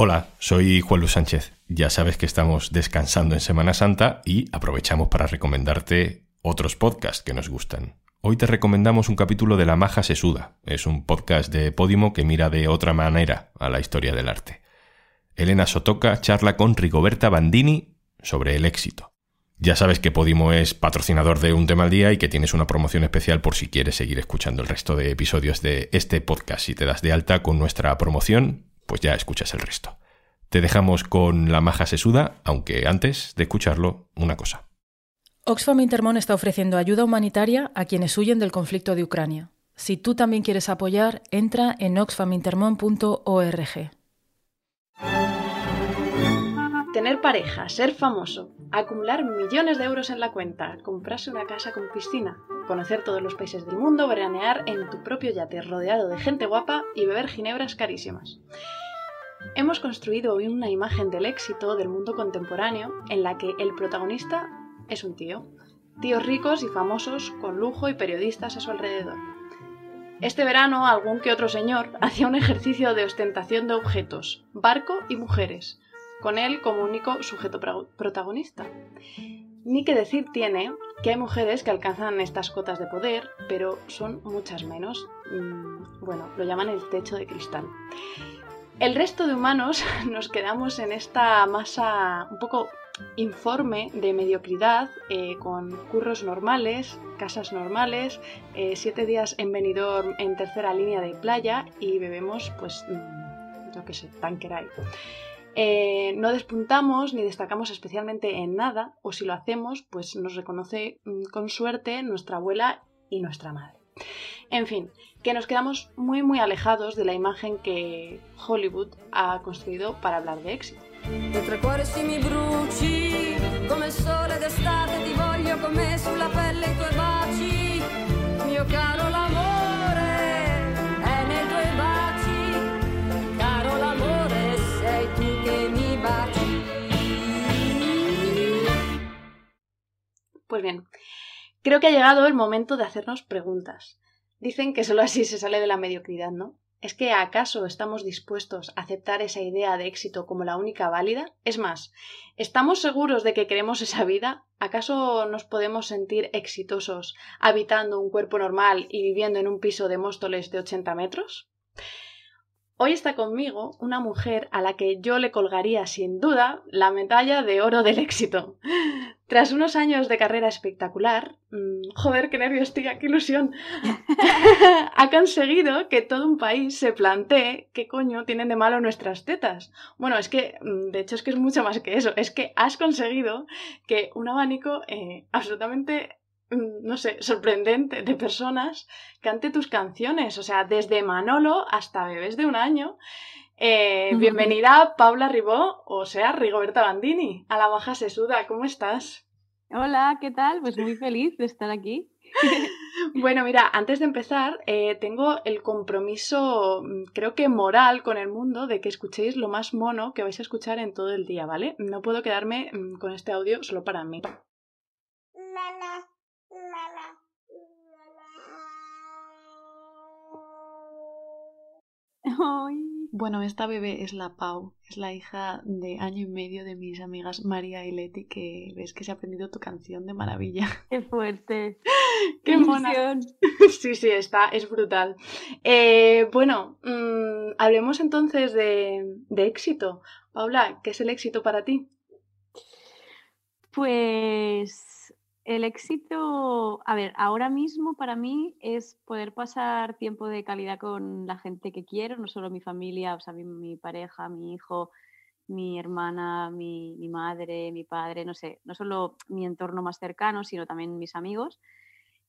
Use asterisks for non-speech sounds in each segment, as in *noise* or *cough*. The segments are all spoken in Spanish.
Hola, soy Juan Luis Sánchez. Ya sabes que estamos descansando en Semana Santa y aprovechamos para recomendarte otros podcasts que nos gustan. Hoy te recomendamos un capítulo de La Maja Sesuda. Es un podcast de Podimo que mira de otra manera a la historia del arte. Elena Sotoca charla con Rigoberta Bandini sobre el éxito. Ya sabes que Podimo es patrocinador de Un tema al día y que tienes una promoción especial por si quieres seguir escuchando el resto de episodios de este podcast. Si te das de alta con nuestra promoción, pues ya escuchas el resto. Te dejamos con la maja sesuda, aunque antes de escucharlo, una cosa. Oxfam Intermon está ofreciendo ayuda humanitaria a quienes huyen del conflicto de Ucrania. Si tú también quieres apoyar, entra en oxfamintermon.org. Tener pareja, ser famoso, acumular millones de euros en la cuenta, comprarse una casa con piscina, conocer todos los países del mundo, veranear en tu propio yate rodeado de gente guapa y beber ginebras carísimas. Hemos construido hoy una imagen del éxito del mundo contemporáneo en la que el protagonista es un tío. Tíos ricos y famosos con lujo y periodistas a su alrededor. Este verano algún que otro señor *laughs* hacía un ejercicio de ostentación de objetos, barco y mujeres, con él como único sujeto protagonista. Ni que decir tiene que hay mujeres que alcanzan estas cotas de poder, pero son muchas menos. Mm, bueno, lo llaman el techo de cristal. El resto de humanos *laughs* nos quedamos en esta masa un poco informe de mediocridad, eh, con curros normales, casas normales, eh, siete días en venidor en tercera línea de playa y bebemos, pues, mm, yo qué sé, tanqueray. Eh, no despuntamos ni destacamos especialmente en nada, o si lo hacemos, pues nos reconoce mm, con suerte nuestra abuela y nuestra madre. En fin, que nos quedamos muy muy alejados de la imagen que Hollywood ha construido para hablar de éxito. Pues bien, creo que ha llegado el momento de hacernos preguntas. Dicen que solo así se sale de la mediocridad, ¿no? ¿Es que acaso estamos dispuestos a aceptar esa idea de éxito como la única válida? Es más, ¿estamos seguros de que queremos esa vida? ¿Acaso nos podemos sentir exitosos habitando un cuerpo normal y viviendo en un piso de Móstoles de 80 metros? Hoy está conmigo una mujer a la que yo le colgaría sin duda la medalla de oro del éxito. Tras unos años de carrera espectacular, mm, joder, qué nervios, tía, qué ilusión, *laughs* ha conseguido que todo un país se plantee qué coño tienen de malo nuestras tetas. Bueno, es que, mm, de hecho, es que es mucho más que eso, es que has conseguido que un abanico eh, absolutamente no sé, sorprendente de personas cante tus canciones, o sea, desde Manolo hasta bebés de un año. Eh, bienvenida Paula Ribó, o sea, Rigoberta Bandini, a la baja sesuda, ¿cómo estás? Hola, ¿qué tal? Pues muy feliz de estar aquí. *laughs* bueno, mira, antes de empezar, eh, tengo el compromiso, mm, creo que moral con el mundo, de que escuchéis lo más mono que vais a escuchar en todo el día, ¿vale? No puedo quedarme mm, con este audio solo para mí. Bueno, esta bebé es la Pau, es la hija de año y medio de mis amigas María y Leti, que ves que se ha aprendido tu canción de maravilla. ¡Qué fuerte! *laughs* ¡Qué emoción! *laughs* sí, sí, está, es brutal. Eh, bueno, mm, hablemos entonces de, de éxito. Paula, ¿qué es el éxito para ti? Pues el éxito, a ver, ahora mismo para mí es poder pasar tiempo de calidad con la gente que quiero, no solo mi familia, o sea, mi, pareja, mi hijo, mi hermana, mi, mi, madre, mi padre, no sé, no solo mi entorno más cercano, sino también mis amigos.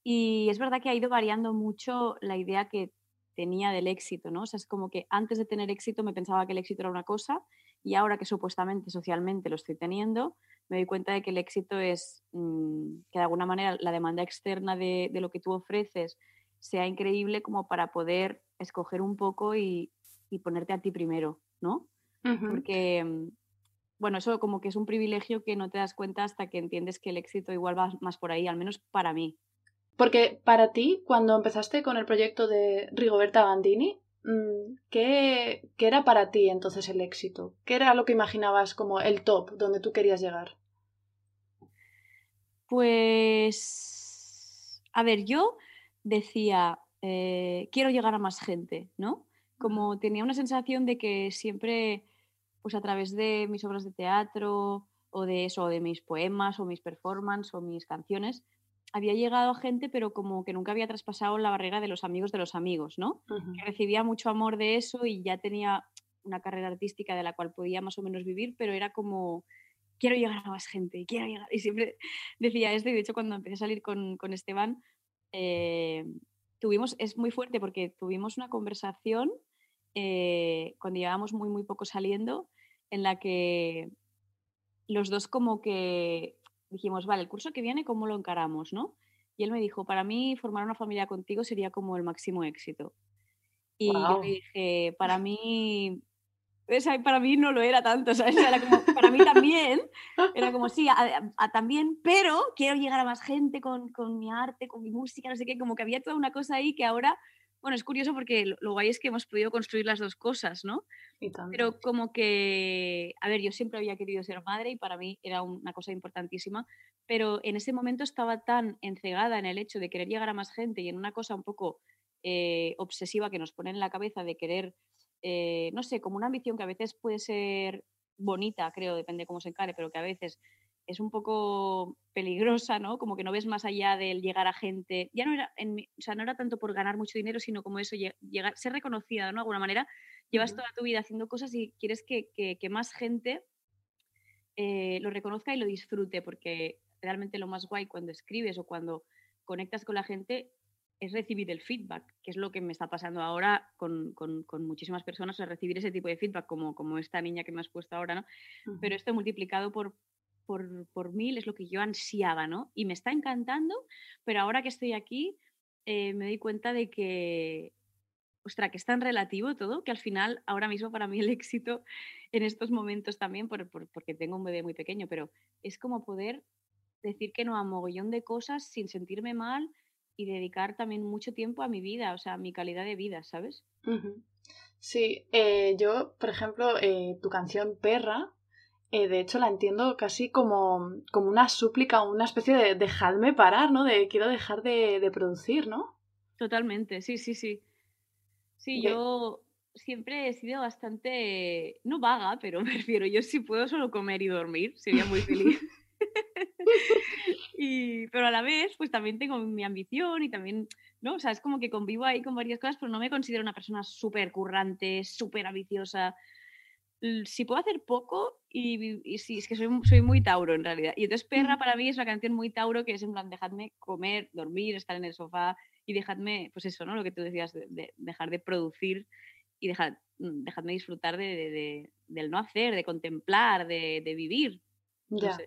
Y es verdad que ha ido variando mucho la idea que tenía del éxito, ¿no? O sea, es como que antes de tener éxito me pensaba que el éxito era una cosa y ahora que supuestamente socialmente lo estoy teniendo, me doy cuenta de que el éxito es mm, que de alguna manera la demanda externa de, lo que tú ofreces sea increíble como para poder escoger un poco y, ponerte a ti primero, ¿no? Porque, mm, bueno, eso como que es un privilegio que no te das cuenta hasta que entiendes que el éxito igual va más por ahí, al menos para mí. Porque para ti, cuando empezaste con el proyecto de Rigoberta Bandini, ¿qué, ¿qué era para ti entonces el éxito? ¿Qué era lo que imaginabas como el top donde tú querías llegar? Pues, a ver, yo decía, eh, quiero llegar a más gente, ¿no? Como tenía una sensación de que siempre, pues a través de mis obras de teatro o de eso, de mis poemas o mis performances o mis canciones, había llegado a gente, pero como que nunca había traspasado la barrera de los amigos de los amigos, ¿no? Que recibía mucho amor de eso y ya tenía una carrera artística de la cual podía más o menos vivir, pero era como, quiero llegar a más gente, quiero llegar. Y siempre decía esto, y de hecho cuando empecé a salir con, con Esteban, eh, tuvimos, es muy fuerte porque tuvimos una conversación eh, cuando llevábamos muy, muy poco saliendo, en la que los dos como que dijimos, vale, el curso que viene, ¿cómo lo encaramos? ¿no? Y él me dijo, para mí formar una familia contigo sería como el máximo éxito. Y yo le dije, para mí, para mí no lo era tanto, *laughs* ¿sabes? Era como, para mí también, era como, sí, también, pero quiero llegar a más gente con, con, mi arte, con mi música, no sé qué, como que había toda una cosa ahí que ahora, bueno, es curioso porque lo, guay es que hemos podido construir las dos cosas, ¿no? Pero como que, a ver, yo siempre había querido ser madre y para mí era una cosa importantísima, pero en ese momento estaba tan encegada en el hecho de querer llegar a más gente y en una cosa un poco eh, obsesiva que nos pone en la cabeza de querer eh, no sé, como una ambición que a veces puede ser bonita, creo, depende de cómo se encare, pero que a veces es un poco peligrosa, ¿no? Como que no ves más allá del llegar a gente. Ya no era, en o sea, no era tanto por ganar mucho dinero, sino como eso, llegar, ser reconocida, ¿no? De alguna manera. Llevas toda tu vida haciendo cosas y quieres que, más gente eh, lo reconozca y lo disfrute, porque realmente lo más guay cuando escribes o cuando conectas con la gente es recibir el feedback, que es lo que me está pasando ahora con, muchísimas personas, es recibir ese tipo de feedback, como, como esta niña que me has puesto ahora, ¿no? Pero esto multiplicado por, por, mil es lo que yo ansiaba, ¿no? Y me está encantando, pero ahora que estoy aquí eh, me doy cuenta de que, ostra, que es tan relativo todo, que al final, ahora mismo para mí el éxito en estos momentos también, porque tengo un bebé muy pequeño, pero es como poder decir que no a mogollón de cosas sin sentirme mal, y dedicar también mucho tiempo a mi vida, o sea, a mi calidad de vida, ¿sabes? Sí, eh, yo, por ejemplo, eh, tu canción Perra, eh, de hecho la entiendo casi como, como una súplica, una especie de dejadme parar, ¿no? De quiero dejar de, producir, ¿no? Totalmente, sí, sí, sí. Sí, yo siempre he sido bastante, no vaga, pero *laughs* me refiero, yo si puedo solo comer y dormir, sería muy feliz. *laughs* y, pero a la vez, pues también tengo mi ambición y también, ¿no? O sea, es como que convivo ahí con varias cosas, pero no me considero una persona súper currante, súper ambiciosa. Si puedo hacer poco, y, y sí, es que soy, soy, muy Tauro en realidad. Y entonces Perra para mí es una canción muy Tauro que es en plan, dejadme comer, dormir, estar en el sofá y dejadme, pues eso, ¿no? Lo que tú decías, de, dejar de producir y dejad, mm, dejadme disfrutar de, de, del no hacer, de contemplar, de, vivir. ya.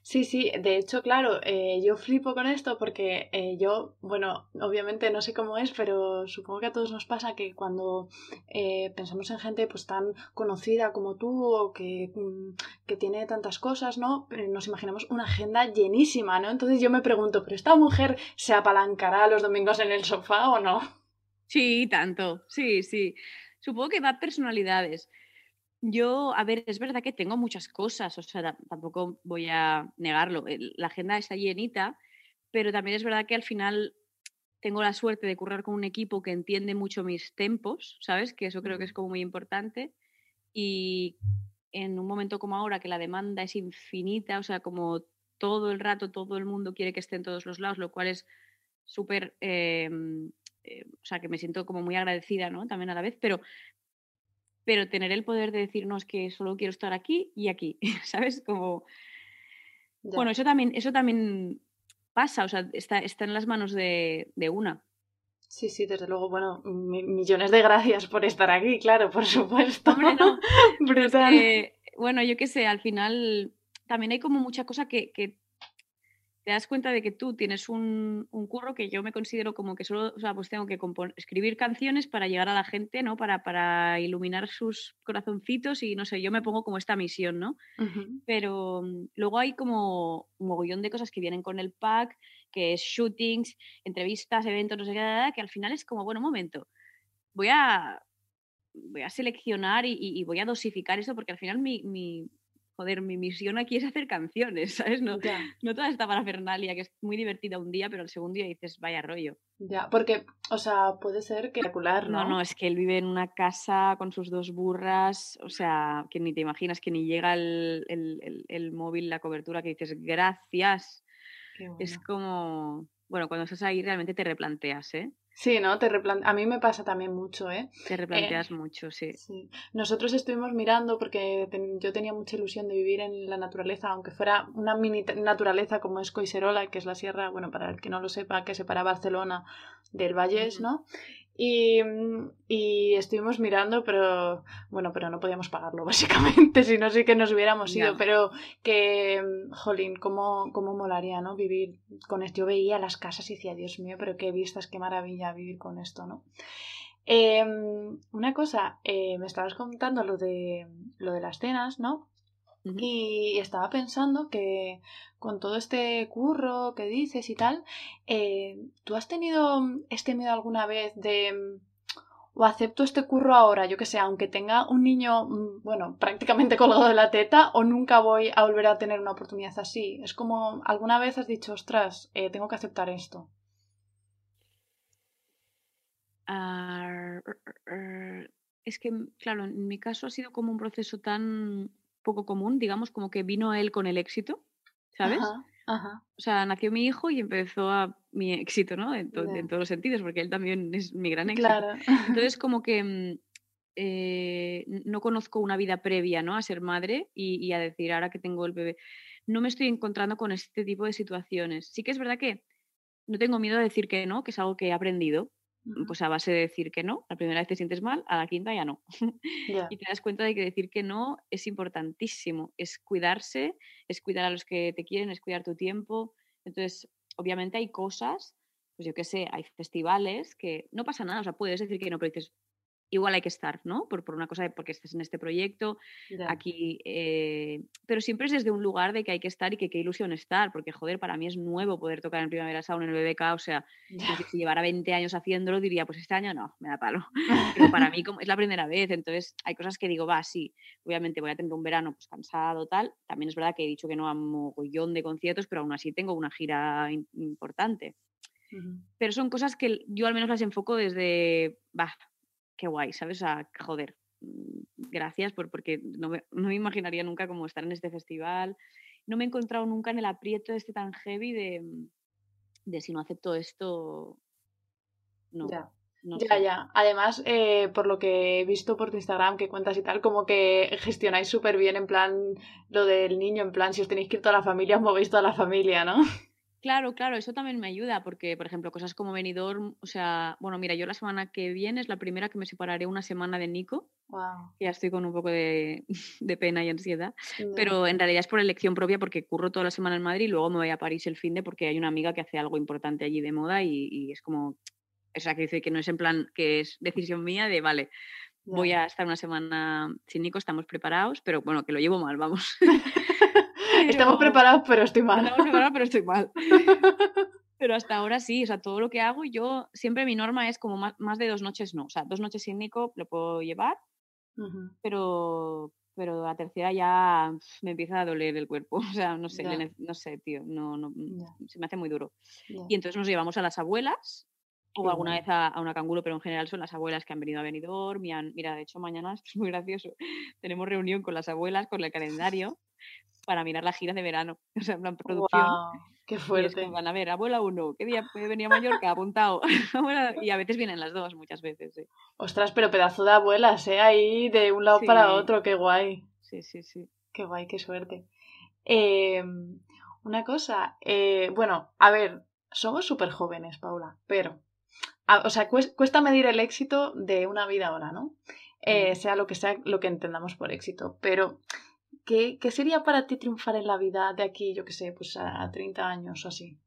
Sí, sí, de hecho, claro, eh, yo flipo con esto porque eh, yo, bueno, obviamente no sé cómo es, pero supongo que a todos nos pasa que cuando eh, pensamos en gente pues tan conocida como tú o que, mm, que tiene tantas cosas, ¿no? Nos imaginamos una agenda llenísima, ¿no? Entonces yo me pregunto, ¿pero esta mujer se apalancará los domingos en el sofá o no? Sí, tanto, sí, sí. Supongo que va a personalidades. Yo, a ver, es verdad que tengo muchas cosas, o sea, tampoco voy a negarlo. La agenda está llenita, pero también es verdad que al final tengo la suerte de currar con un equipo que entiende mucho mis tempos, ¿sabes? Que eso creo que es como muy importante. Y en un momento como ahora, que la demanda es infinita, o sea, como todo el rato todo el mundo quiere que esté en todos los lados, lo cual es súper, em, eh, o sea, que me siento como muy agradecida, ¿no? También a la vez, pero pero tener el poder de decirnos que solo quiero estar aquí y aquí, *laughs* ¿sabes? Como... Bueno, eso también, eso también pasa, o sea, está, está en las manos de, una. Sí, sí, desde luego, bueno, millones de gracias por estar aquí, claro, por supuesto. *laughs* Brutal. bueno, yo qué sé, al final también hay como mucha cosa que, que te das cuenta de que tú tienes un, curro que yo me considero como que solo, o sea, pues tengo que escribir canciones para llegar a la gente, ¿no? Para, para iluminar sus corazoncitos y no sé, yo me pongo como esta misión, ¿no? Pero mm, luego hay como un mogollón de cosas que vienen con el pack, que es shootings, entrevistas, eventos, no sé qué, que al final es como, bueno, un momento, voy a voy a seleccionar y, voy a dosificar eso porque al final mi, joder, mi misión aquí es hacer canciones, *laughs* ¿sabes? No, no toda esta parafernalia que es muy divertida un día, pero el segundo día dices, vaya rollo. Ya, porque, o sea, puede ser que ¿no? No, no, es que él vive en una casa con sus dos burras, o sea, que ni te imaginas que ni llega el, el, móvil, la cobertura, que dices, gracias. Es como, bueno, cuando estás ahí realmente te replanteas, ¿eh? Sí, ¿no? Te A mí me pasa también mucho, ¿eh? Te replanteas eh, mucho, sí. sí. Nosotros estuvimos mirando porque yo tenía mucha ilusión de vivir en la naturaleza, aunque fuera una mini naturaleza como es Coiserola, que es la sierra, bueno, para el que no lo sepa, que separa Barcelona del Vallés, ¿no? Y, mm, y, estuvimos mirando, pero bueno, pero no podíamos pagarlo *laughs* básicamente, si no sí que nos hubiéramos ido, pero que, mm, jolín, cómo, cómo molaría, ¿no? Vivir con esto. Yo veía las casas y decía, Dios mío, pero qué vistas, qué maravilla vivir con esto, ¿no? Em, una cosa, eh, me estabas contando lo de, lo de las cenas, ¿no? Y estaba pensando que con todo este curro que dices y tal, eh, ¿tú has tenido este miedo alguna vez de mm, o acepto este curro ahora, yo que sé, aunque tenga un niño, mm, bueno, prácticamente *laughs* colgado de la teta, o nunca voy a volver a tener una oportunidad así? Es como, ¿alguna vez has dicho, ostras, eh, tengo que aceptar esto? es que, claro, en mi caso ha sido como un proceso tan poco común, digamos, como que vino él con el éxito, ¿sabes? Ajá, O sea, nació mi hijo y empezó a mi éxito, ¿no? En, todos los sentidos, porque él también es mi gran éxito. Claro. Entonces, *laughs* como que mm, eh, no conozco una vida previa, ¿no? A ser madre y, y, a decir, ahora que tengo el bebé, no me estoy encontrando con este tipo de situaciones. Sí que es verdad que no tengo miedo a decir que no, que es algo que he aprendido, pues a base de decir que no, la primera vez te sientes mal, a la quinta ya no. *laughs* y te das cuenta de que decir que no es importantísimo, es cuidarse, es cuidar a los que te quieren, es cuidar tu tiempo. Entonces, obviamente hay cosas, pues yo qué sé, hay festivales que no pasa nada, o sea, puedes decir que no, pero dices, igual hay que estar, ¿no? Por, por una cosa, de porque estás en este proyecto, aquí, eh, pero siempre es desde un lugar de que hay que estar y que qué ilusión estar, porque joder, para mí es nuevo poder tocar en Primavera Sound en el BBK, o sea, si llevara 20 años haciéndolo diría, pues este año no, me da palo, pero para mí como, es la primera vez, entonces hay cosas que digo, va, sí, obviamente voy a tener un verano pues cansado, tal, también es verdad que he dicho que no a mogollón de conciertos, pero aún así tengo una gira importante. Pero son cosas que yo al menos las enfoco desde, va, qué guay, ¿sabes? O sea, joder, mm, gracias por, porque no me, imaginaría nunca como estar en este festival. No me he encontrado nunca en el aprieto este tan heavy de, mm, de si no acepto esto, no. Ya. ya, ya. Además, eh, por lo que he visto por tu Instagram que cuentas y tal, como que gestionáis súper bien en plan lo del niño, en plan si os tenéis que ir toda la familia, os movéis toda la familia, ¿no? Claro, claro, eso también me ayuda porque, por ejemplo, cosas como venidor, o sea, bueno, mira, yo la semana que viene es la primera que me separaré una semana de Nico. Wow. Ya estoy con un poco de, *laughs* pena y ansiedad, pero en realidad es por elección propia porque curro toda la semana en Madrid y luego me voy a París el fin de porque hay una amiga que hace algo importante allí de moda y, es como, o sea, que dice que no es en plan que es decisión mía de, vale, voy a estar una semana sin Nico, estamos preparados, pero bueno, que lo llevo mal, vamos. *laughs* *laughs* *laughs* Estamos preparados, pero estoy mal. Estamos preparados, pero estoy mal. *laughs* *laughs* Pero hasta ahora sí, o sea, todo lo que hago, yo siempre mi norma es como más, de dos noches no. O sea, dos noches sin Nico lo puedo llevar, pero, pero la tercera ya me empieza a doler el cuerpo. O sea, no sé, no sé, tío, no, no, se me hace muy duro. Y entonces nos llevamos a las abuelas, o alguna vez a, una canguro, pero en general son las abuelas que han venido a Benidorm. Mira, de hecho, mañana es muy gracioso. Tenemos reunión con las abuelas, con el calendario, para mirar la gira de verano. *laughs* O sea, en plan producción. ¡Qué fuerte! van a ver, abuela uno, ¿qué día puede venir a Mallorca? Apuntado. *laughs* y a veces vienen las dos, muchas veces. Ostras, pero pedazo de abuelas, ¿eh? Ahí de un lado para otro, qué guay. Sí, sí, sí. Qué guay, qué suerte. Em, una cosa, eh, bueno, a ver, somos súper jóvenes, Paula, pero, o sea, cuesta medir el éxito de una vida ahora, ¿no? Eh, sea lo que sea lo que entendamos por éxito, pero ¿qué, sería para ti triunfar en la vida de aquí, yo qué sé, pues a 30 años o así?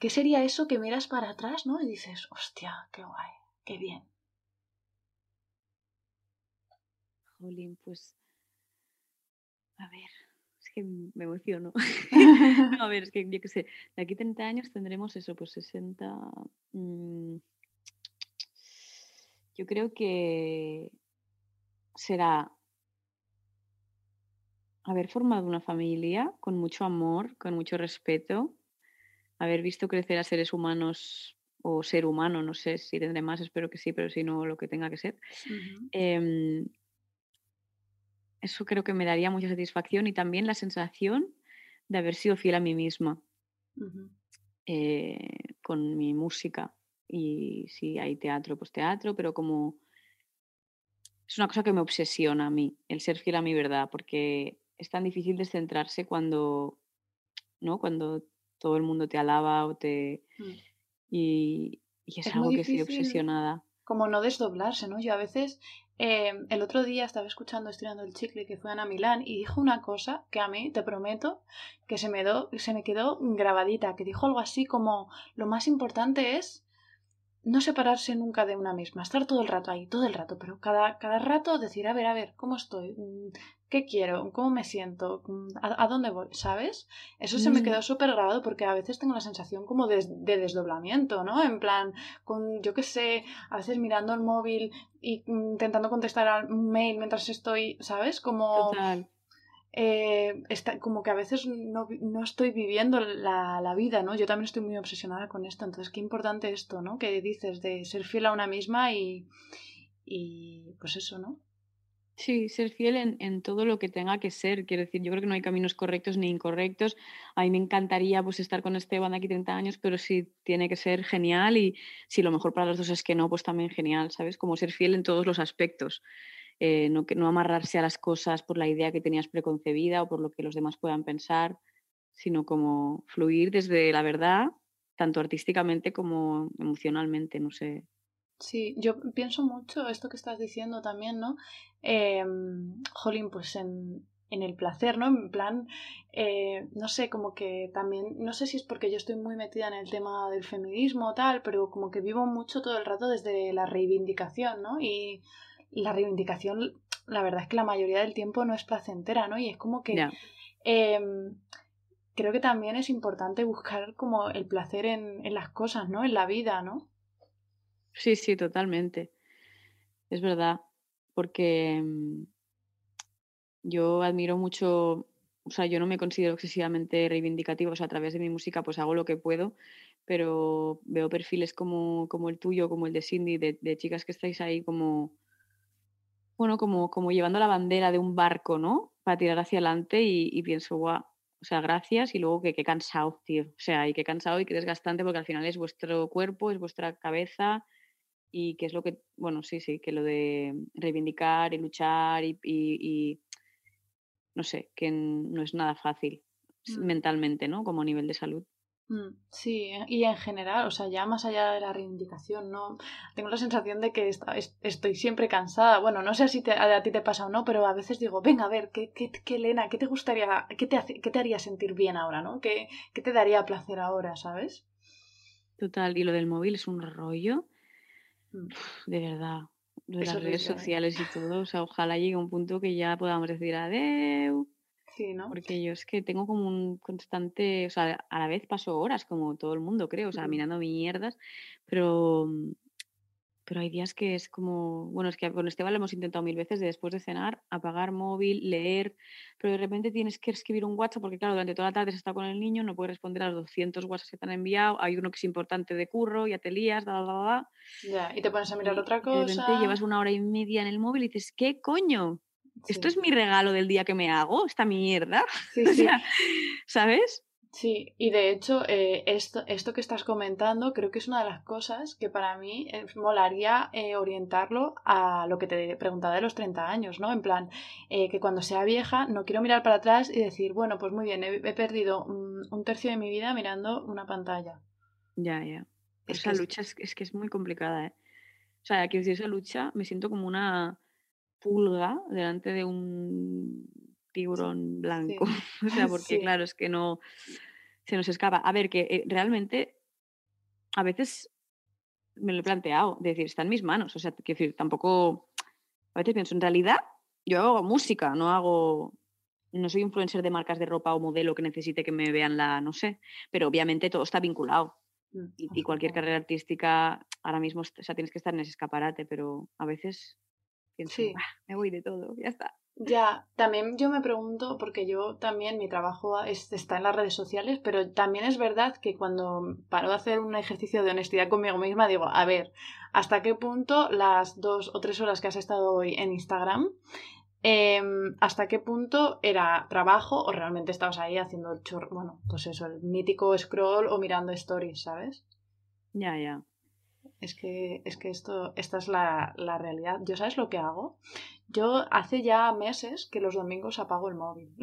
¿Qué sería eso que miras para atrás, ¿no? Y dices, hostia, qué guay, qué bien. Jolín, pues. A ver, es que me emociono. *laughs* a ver, es que yo qué sé, de aquí 30 años tendremos eso, pues 60. Yo creo que será haber formado una familia con mucho amor, con mucho respeto, haber visto crecer a seres humanos o ser humano, no sé si tendré más, espero que sí, pero si no, lo que tenga que ser. Em, eso creo que me daría mucha satisfacción y también la sensación de haber sido fiel a mí misma eh, con mi música. Y si hay teatro, pues teatro, pero como es una cosa que me obsesiona a mí, el ser fiel a mi verdad, porque es tan difícil descentrarse cuando, ¿no? Cuando todo el mundo te alaba o te... Mm. Y, es, algo que estoy obsesionada. Como no desdoblarse, ¿no? Yo a veces, eh, el otro día estaba escuchando Estirando el Chicle que fue Ana Milán y dijo una cosa que a mí, te prometo, que se me, do, se me quedó grabadita, que dijo algo así como, lo más importante es no separarse nunca de una misma, estar todo el rato ahí, todo el rato, pero cada, cada rato decir, a ver, a ver, ¿cómo estoy? Mm, ¿Qué quiero? ¿Cómo me siento? Mm, ¿A, dónde voy? ¿Sabes? Eso se me mm. quedó súper grabado porque a veces tengo la sensación como de, desdoblamiento, ¿no? En plan, con, yo qué sé, a veces mirando el móvil y intentando contestar al mail mientras estoy, ¿sabes? Como... Total eh, está, como que a veces no, no estoy viviendo la, la, vida, ¿no? Yo también estoy muy obsesionada con esto, entonces qué importante esto, ¿no? Que dices de ser fiel a una misma y, y pues eso, ¿no? Sí, ser fiel en, en, todo lo que tenga que ser. Quiero decir, yo creo que no hay caminos correctos ni incorrectos. A mí me encantaría pues estar con Esteban de aquí 30 años, pero si tiene que ser genial y si lo mejor para los dos es que no, pues también genial, ¿sabes? Como ser fiel en todos los aspectos. Eh, no, amarrarse a las cosas por la idea que tenías preconcebida o por lo que los demás puedan pensar, sino como fluir desde la verdad, tanto artísticamente como emocionalmente, no sé. Sí, yo pienso mucho esto que estás diciendo también, ¿no? Eh, jolín, pues en, en el placer, ¿no? En plan, eh, no sé, como que también, no sé si es porque yo estoy muy metida en el tema del feminismo o tal, pero como que vivo mucho todo el rato desde la reivindicación, ¿no? Y la reivindicación, la verdad es que la mayoría del tiempo no es placentera, ¿no? Y es como que em, creo que también es importante buscar como el placer en, en, las cosas, ¿no? En la vida, ¿no? Sí, sí, totalmente. Es verdad, porque em, yo admiro mucho, o sea, yo no me considero excesivamente reivindicativa, o sea, a través de mi música pues hago lo que puedo, pero veo perfiles como, como el tuyo, como el de Cindy, de, de chicas que estáis ahí como bueno, como, como llevando la bandera de un barco, ¿no? Para tirar hacia adelante y, pienso, guau, o sea, gracias y luego que qué cansado, tío. O sea, y qué cansado y qué desgastante porque al final es vuestro cuerpo, es vuestra cabeza y que es lo que, bueno, sí, sí, que lo de reivindicar y luchar y, no sé, que no es nada fácil mm. mentalmente, ¿no? Como a nivel de salud. Mm, sí, eh, y en general, o sea, ya más allá de la reivindicación, ¿no? Tengo la sensación de que estoy siempre cansada. Bueno, no sé si a ti te pasa o no, pero a veces digo, venga, a ver, ¿qué, qué, qué Elena, qué te gustaría, qué te, hace, qué te haría sentir bien ahora, ¿no? ¿Qué, ¿Qué te daría placer ahora, sabes? Total, y lo del móvil es un rollo, mm. de verdad. de las redes ¿eh? sociales y todo, o sea, ojalá llegue un punto que ya podamos decir adeu porque yo es que tengo como un constante, o sea, a la vez paso horas como todo el mundo, creo, o sea, mirando mierdas, pero mm, pero hay días que es como, bueno, es que con Esteban lo hemos intentado mil veces de después de cenar, apagar móvil, leer, pero de repente tienes que escribir un WhatsApp porque claro, durante toda la tarde se está con el niño, no puedes responder a los 200 WhatsApps que te han enviado, hay uno que es importante de curro, ya te lías, da, da, da, Ya, y te pones a mirar otra cosa. De repente llevas una hora y media en el móvil y dices, ¿qué coño? Esto es mi regalo del día que me hago, esta mierda. *laughs* ¿Sabes? Sí, y de hecho, eh, esto, esto que estás comentando creo que es una de las cosas que para mí eh, molaría eh, orientarlo a lo que te preguntaba de los 30 años, ¿no? En plan, que cuando sea vieja no quiero mirar para atrás y decir, bueno, pues muy bien, he, perdido un, tercio de mi vida mirando una pantalla. Ya, ya. esa lucha es, es, que es muy complicada, ¿eh? O sea, quiero decir, esa lucha me siento como una pulga delante de un tiburón blanco. *laughs* o sea, *laughs* porque claro, es que no se nos escapa. A ver, que eh, realmente a veces me lo he planteado, decir, está en mis manos. O sea, quiero decir, tampoco. A veces pienso, en realidad, yo hago música, no hago. No soy influencer de marcas de ropa o modelo que necesite que me vean la, no sé, pero obviamente todo está vinculado. Mm, y, cualquier carrera artística, ahora mismo, o sea, tienes que estar en ese escaparate, pero a veces pienso, me voy de todo, ya está. Ya, también yo me pregunto, porque yo también mi trabajo está en las redes sociales, pero también es verdad que cuando paro de hacer un ejercicio de honestidad conmigo misma, digo, a ver, ¿hasta qué punto las dos o tres horas que has estado hoy en Instagram, em, hasta qué punto era trabajo o realmente estabas ahí haciendo el chorro, bueno, pues eso, el mítico scroll o mirando stories, ¿sabes? Ya, ya. Es que, es que esto, esta es la, la realidad. ¿Yo sabes lo que hago? Yo hace ya meses que los domingos apago el móvil.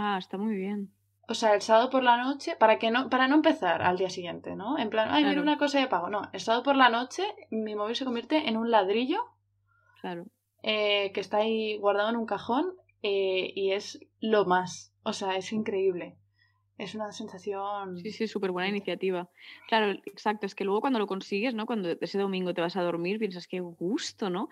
Ah, está muy bien. O sea, el sábado por la noche, para que no, para no empezar al día siguiente, ¿no? En plan, ay, mira una cosa y apago. No, el sábado por la noche mi móvil se convierte en un ladrillo. Claro. Eh, que está ahí guardado en un cajón eh, y es lo más. O sea, es increíble. Es una sensación. Sí, sí, súper buena iniciativa. Claro, exacto. Es que luego cuando lo consigues, ¿no? Cuando ese domingo te vas a dormir, piensas qué gusto, ¿no?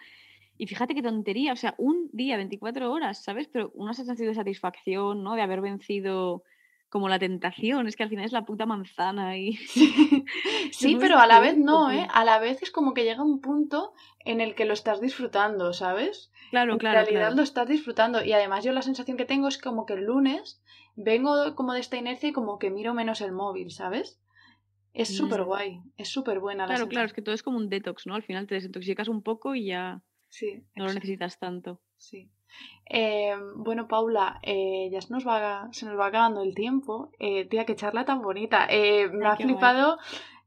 Y fíjate qué tontería, o sea, un día, 24 horas, ¿sabes? Pero una sensación de satisfacción, ¿no? De haber vencido como la tentación, es que al final es la puta manzana y... *laughs* Sí, *laughs* pero a la vez no, ¿eh? A la vez es como que llega un punto en el que lo estás disfrutando, ¿sabes? Claro, claro. En realidad lo estás disfrutando y además yo la sensación que tengo es como que el lunes vengo como de esta inercia y como que miro menos el móvil, ¿sabes? Es súper guay, es súper buena la Claro, claro, es que todo es como un detox, ¿no? Al final te desintoxicas un poco y ya... Sí. No lo necesitas tanto. Sí. Em, bueno, Paula, eh, ya se nos, va, se nos va acabando el tiempo. Eh, tía, qué charla tan bonita. Eh, me ha flipado.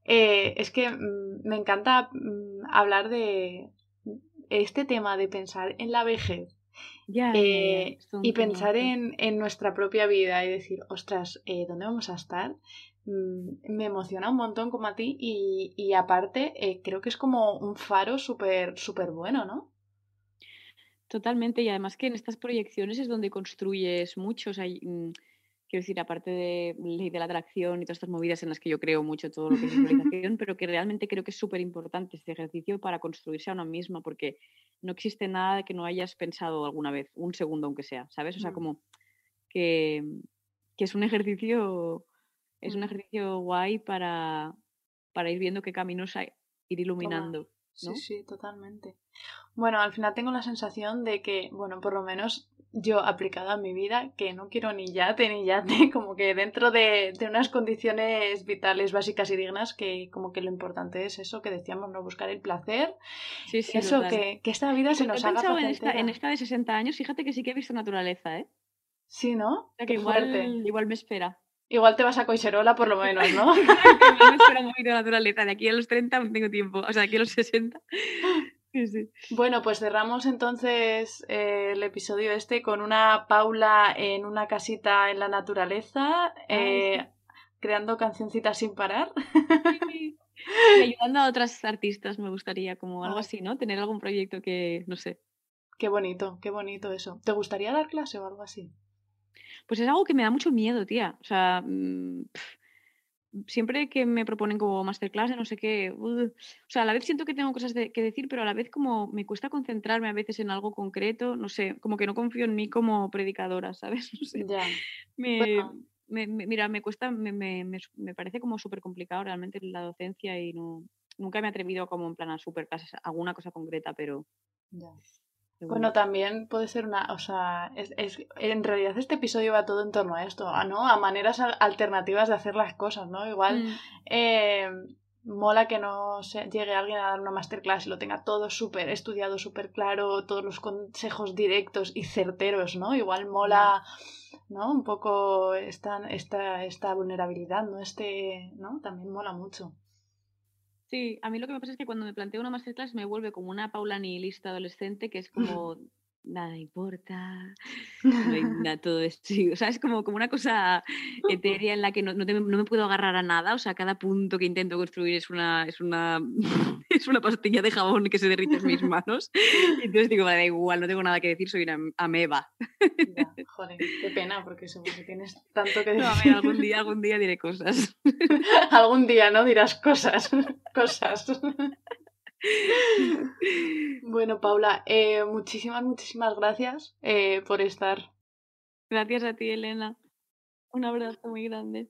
es que mm, me encanta mm, hablar de este tema de pensar en la vejez. Y pensar en, en, nuestra propia vida y decir, ostras, ¿dónde vamos a estar? Mm, me emociona un montón como a ti y, y aparte creo que es como un faro súper súper bueno, ¿no? Totalmente, y además que en estas proyecciones es donde construyes mucho, o sea, mm, quiero decir, aparte de ley de la atracción y todas estas movidas en las que yo creo mucho todo lo que es *laughs* visualización, pero que realmente creo que es súper importante este ejercicio para construirse a uno mismo, porque no existe nada que no hayas pensado alguna vez, un segundo aunque sea, ¿sabes? O sea, mm. como que, que, es un ejercicio, es un mm. ejercicio guay para, para ir viendo qué caminos hay, ir iluminando. Sí, sí, totalmente. Bueno, al final tengo la sensación de que, bueno, por lo menos yo aplicada a mi vida, que no quiero ni yate ni yate, *laughs* como que dentro de, de, unas condiciones vitales básicas y dignas, que como que lo importante es eso que decíamos, no buscar el placer. Sí, sí, eso, que, que, esta vida se nos haga en esta, en esta de 60 años, fíjate que sí que he visto naturaleza, ¿eh? Sí, ¿no? que igual, igual me espera. Igual te vas a Coiserola por lo *laughs* menos, ¿no? me espera un poquito de naturaleza. De aquí a los 30 no tengo tiempo. O sea, de aquí a los 60 bueno, pues cerramos entonces eh, el episodio este con una Paula en una casita en la naturaleza, eh, creando cancioncitas sin parar. Y ayudando a otras artistas, me gustaría, como algo así, ¿no? Tener algún proyecto que, no sé. Qué bonito, qué bonito eso. ¿Te gustaría dar clase o algo así? Pues es algo que me da mucho miedo, tía. O sea, mm, siempre que me proponen como masterclass, no sé qué, o sea, a la vez siento que tengo cosas que decir, pero a la vez como me cuesta concentrarme a veces en algo concreto, no sé, como que no confío en mí como predicadora, ¿sabes? *laughs* No sé. Ya. Me, mira, me cuesta, me, me parece como súper complicado realmente la docencia y no, nunca me he atrevido como en plan a super clases, alguna cosa concreta, pero... Ya. Bueno, también puede ser una, o sea, es, es, en realidad este episodio va todo en torno a esto, a, ¿no? A maneras alternativas de hacer las cosas, ¿no? Igual mm. eh, mola que no se, llegue alguien a dar una masterclass y lo tenga todo súper estudiado, súper claro, todos los consejos directos y certeros, ¿no? Igual mola, ¿no? Un poco esta, esta, esta vulnerabilidad, ¿no? Este, ¿no? También mola mucho. Sí, a mí lo que me pasa es que cuando me planteo una masterclass me vuelve como una Paula nihilista adolescente que es *laughs* como nada importa, no hay *laughs* nada, todo esto, o sea, es como, como una cosa *laughs* etérea en la que no, no, no, me puedo agarrar a nada, o sea, cada punto que intento construir es una, es una, *laughs* es una pastilla de jabón que se derrite en mis manos, y entonces digo, da igual, no tengo nada que decir, soy una ameba. joder, qué pena, porque seguro que tienes tanto que decir. No, a ver, algún día, algún día diré cosas. algún día, ¿no? Dirás cosas, cosas. *laughs* Bueno, Paula, eh, muchísimas, muchísimas gracias eh, por estar. Gracias a ti, Elena. Un abrazo muy grande.